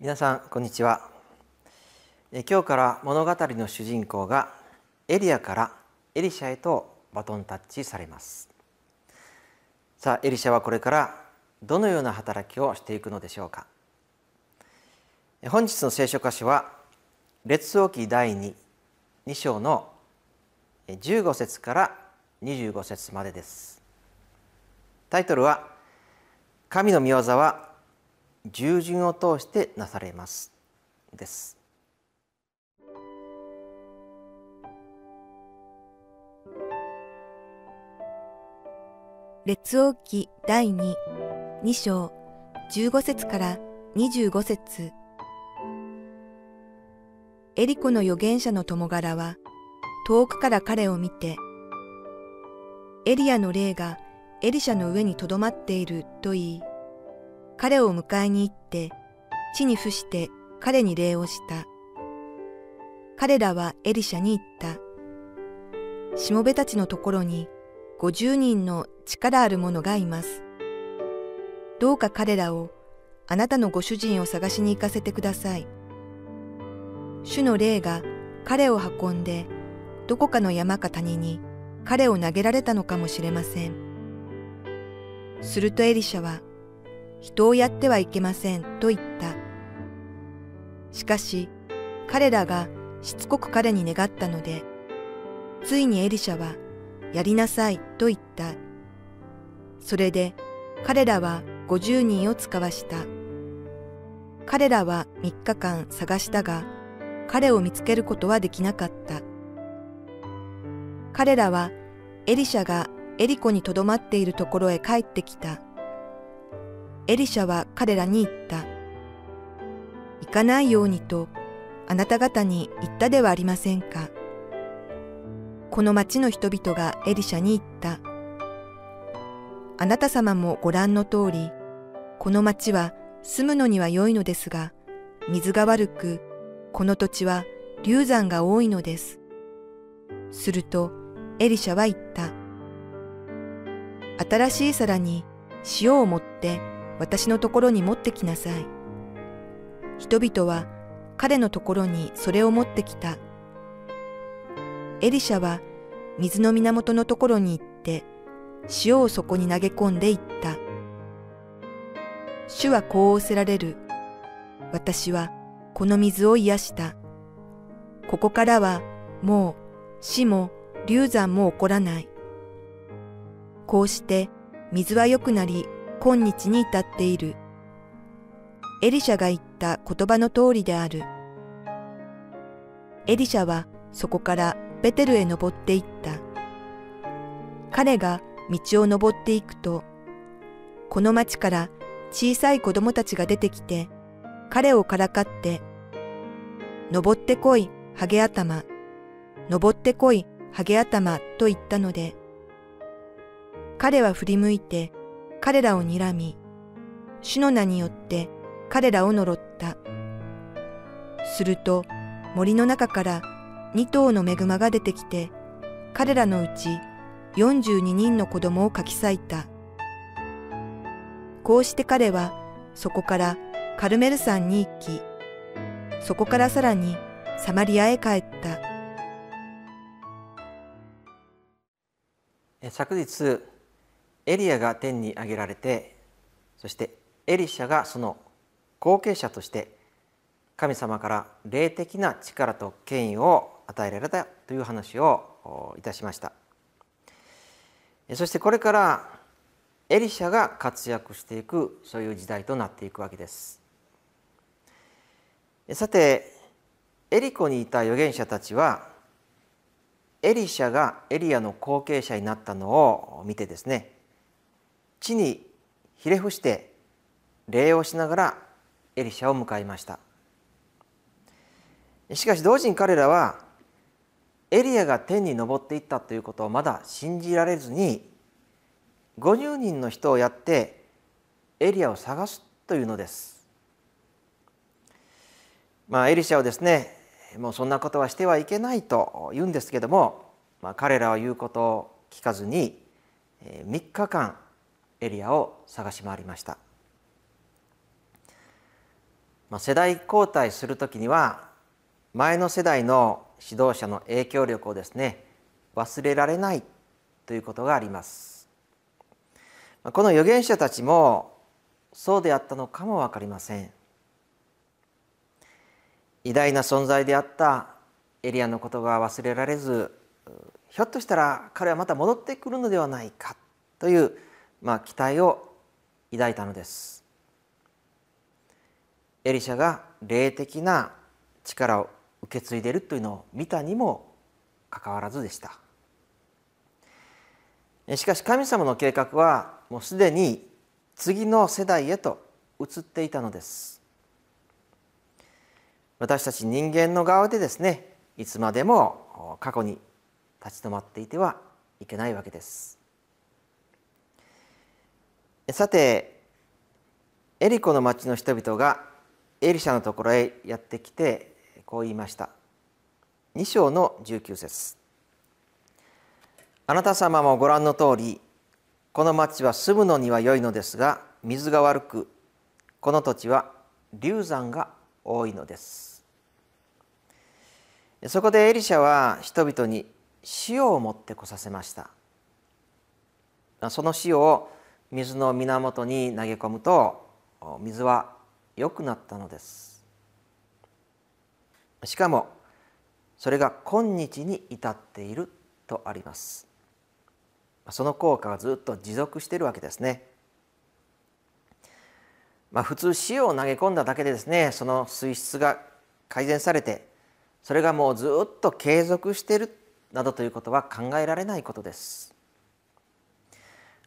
皆さんこんにちは。え今日から物語の主人公がエリアからエリシャへとバトンタッチされます。さあエリシャはこれからどのような働きをしていくのでしょうか。本日の聖書箇所は列王記第2 2章の15節から25節までです。タイトルは神の御業は従順を通してなされます。です。列王記第2、2章15節から25節。エリコの預言者の友柄は遠くから彼を見て、エリアの霊がエリシャの上にとどまっていると言い、彼を迎えに行って、地に伏して彼に礼をした。彼らはエリシャに言った。しもべたちのところに五十人の力ある者がいます。どうか彼らをあなたのご主人を探しに行かせてください。主の霊が彼を運んでどこかの山か谷に彼を投げられたのかもしれません。するとエリシャは人をやってはいけませんと言った。しかし彼らがしつこく彼に願ったので、ついにエリシャはやりなさいと言った。それで彼らは五十人を使わした。彼らは三日間探したが、彼を見つけることはできなかった。彼らはエリシャがエリコにとどまっているところへ帰ってきた。エリシャは彼らに言った。行かないようにとあなた方に言ったではありませんか。この町の人々がエリシャに言った。あなた様もご覧の通り、この町は住むのには良いのですが、水が悪く、この土地は流山が多いのです。すると、エリシャは言った。新しい皿に塩を持って私のところに持ってきなさい。人々は彼のところにそれを持ってきた。エリシャは水の源のところに行って塩をそこに投げ込んでいった。主はこう仰せられる。私はこの水を癒した。ここからはもう死も流産も起こらない。こうして水は良くなり今日に至っている。エリシャが言った言葉の通りである。エリシャはそこからベテルへ登っていった。彼が道を登っていくと、この町から小さい子供たちが出てきて、彼をからかって、登ってこい、ハゲ頭、登ってこい、ハゲ頭と言ったので、彼は振り向いて彼らを睨み、主の名によって彼らを呪った。すると森の中から二頭の恵まが出てきて、彼らのうち42人の子供を書き裂いた。こうして彼はそこからカルメル山に行き、そこからさらにサマリアへ帰った。昨日エリアが天に上げられてそしてエリシャがその後継者として神様から霊的な力と権威を与えられたという話をいたしました。そしてこれからエリシャが活躍していくそういう時代となっていくわけです。さてエリコにいた預言者たちはエリシャがエリアの後継者になったのを見てですね地にひれ伏して礼をしながらエリシャを迎えましたしかし同時に彼らはエリアが天に昇っていったということをまだ信じられずに50人の人をやってエリアを探すというのです。まあ、エリシャはですねもうそんなことはしてはいけないと言うんですけども、まあ、彼らは言うことを聞かずに3日間エリアを探し回りました、まあ、世代交代する時には前の世代の指導者の影響力をですね忘れられないということがあります。この預言者たちもそうであったのかも分かりません。偉大な存在であったエリアのことが忘れられずひょっとしたら彼はまた戻ってくるのではないかという、まあ、期待を抱いたのです。エリシャが霊的な力を受け継いでいるというのを見たにもかかわらずでした。しかし神様の計画はもうすでに次の世代へと移っていたのです。私たち人間の側でですねいつまでも過去に立ち止まっていてはいけないわけです。さてエリコの町の人々がエリシャのところへやってきてこう言いました。2章の19節。あなた様もご覧の通りこの町は住むのには良いのですが水が悪くこの土地は流産が多いのです。そこでエリシャは人々に塩を持ってこさせました。その塩を水の源に投げ込むと水は良くなったのです。しかもそれが今日に至っているとあります。その効果がずっと持続しているわけですね。まあ、普通塩を投げ込んだだけでですねその水質が改善されてそれがもうずっと継続しているなどということは考えられないことです。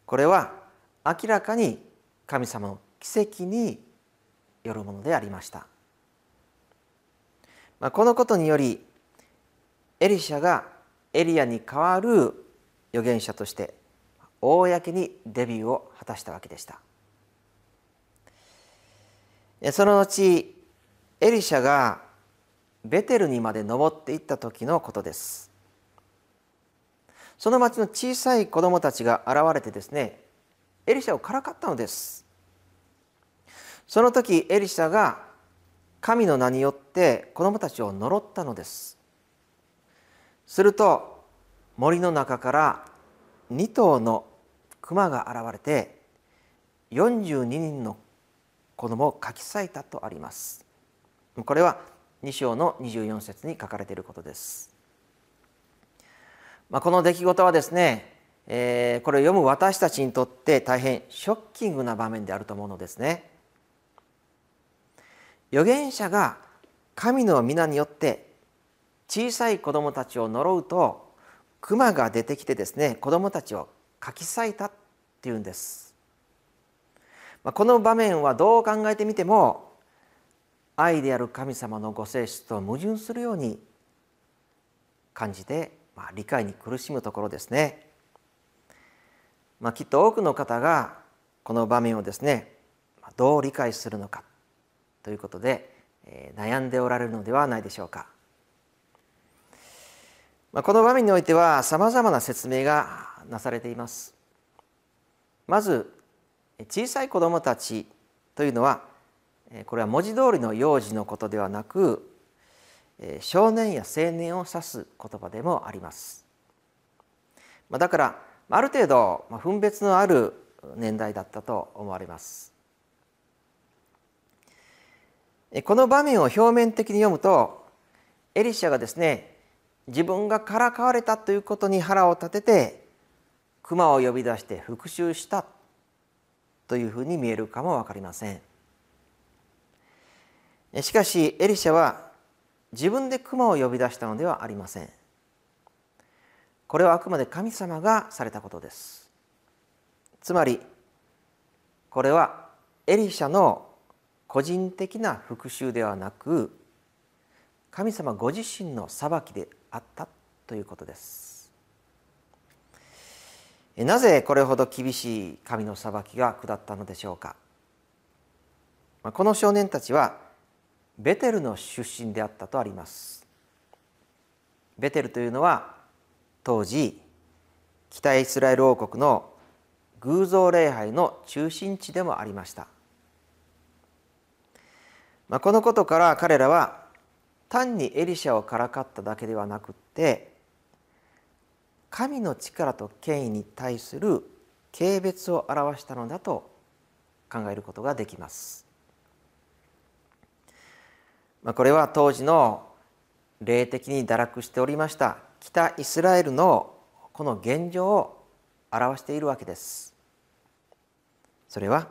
これは明らかに神様の奇跡によるものでありました。まあ、このことによりエリシャがエリアに代わる預言者として公にデビューを果たしたわけでした。その後エリシャがベテルにまで登っていった時のことです。その町の小さい子供たちが現れてですねエリシャをからかったのです。その時エリシャが神の名によって子供たちを呪ったのです。すると森の中から2頭の熊が現れて42人の子供を書き裂いたとあります。これは2章の24節に書かれていることです、まあ、この出来事はですね、えー、これを読む私たちにとって大変ショッキングな場面であると思うのですね預言者が神の皆によって小さい子供たちを呪うと熊が出てきてですね子供たちをかき裂いたっていうんです。この場面はどう考えてみても愛である神様のご性質と矛盾するように感じて、まあ、理解に苦しむところですね。まあ、きっと多くの方がこの場面をですねどう理解するのかということで、え悩んでおられるのではないでしょうか。まあこの場面においてはさまざまな説明がなされています。まず小さい子どもたちというのはこれは文字通りの幼児のことではなく少年や青年を指す言葉でもあります。だからある程度分別のある年代だったと思われます。この場面を表面的に読むとエリシャがですね自分がからかわれたということに腹を立てて熊を呼び出して復讐したというふうに見えるかも分かりませんしかしエリシャは自分で熊を呼び出したのではありませんこれはあくまで神様がされたことです。つまりこれはエリシャの個人的な復讐ではなく神様ご自身の裁きであったということです。なぜこれほど厳しい神の裁きが下ったのでしょうか。この少年たちはベテルの出身であったとあります。ベテルというのは当時北イスラエル王国の偶像礼拝の中心地でもありました、まあ、このことから彼らは単にエリシャをからかっただけではなくって神の力と権威に対する軽蔑を表したのだと考えることができます。まあ、これは当時の霊的に堕落しておりました北イスラエルのこの現状を表しているわけです。それは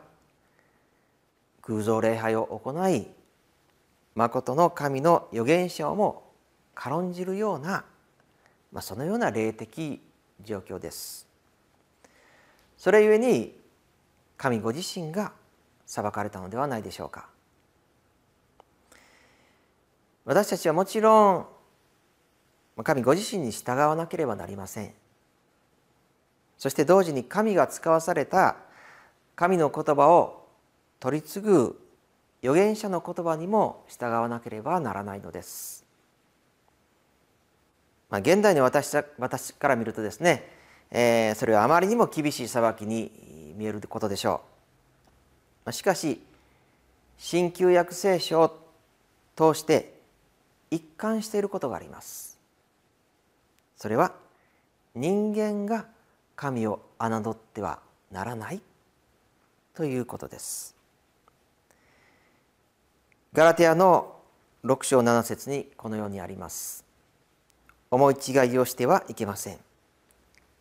偶像礼拝を行い誠の神の預言者をも軽んじるような、まあ、そのような霊的状況です。それゆえに神ご自身が裁かれたのではないでしょうか。私たちはもちろん神ご自身に従わなければなりませんそして同時に神が使わされた神の言葉を取り次ぐ預言者の言葉にも従わなければならないのです。まあ、現代の私私から見るとですね、えー、それはあまりにも厳しい裁きに見えることでしょう。まあ、しかし新旧約聖書を通して一貫していることがあります。それは人間が神を侮ってはならないということです。ガラテヤの6章7節にこのようにあります。思い違いをしてはいけません。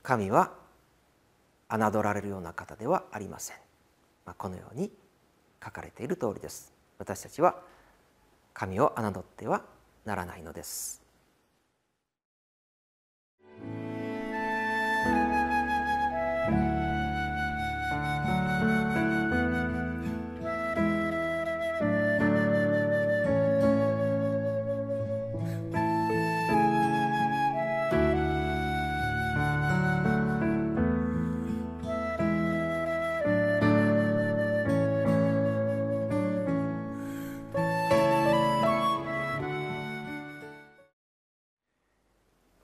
神は侮られるような方ではありません。まあ、このように書かれている通りです。私たちは神を侮ってはならないのです。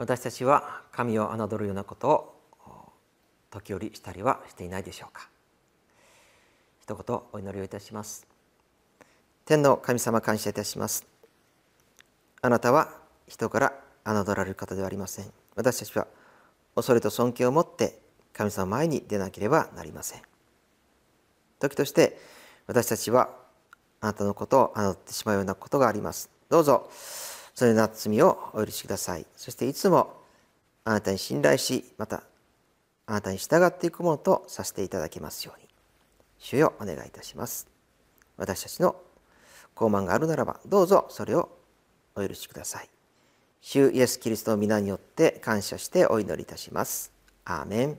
私たちは神を侮るようなことを時折したりはしていないでしょうか。一言お祈りをいたします。天の神様感謝いたします。あなたは人から侮られる方ではありません。私たちは恐れと尊敬を持って神様前に出なければなりません。時として私たちはあなたのことを侮ってしまうようなことがあります。どうぞ。そのような罪をお許しください。そしていつもあなたに信頼しまたあなたに従っていくものとさせていただきますように。主よお願いいたします。私たちの傲慢があるならばどうぞそれをお許しください。主イエス・キリストの皆によって感謝してお祈りいたします。アーメン。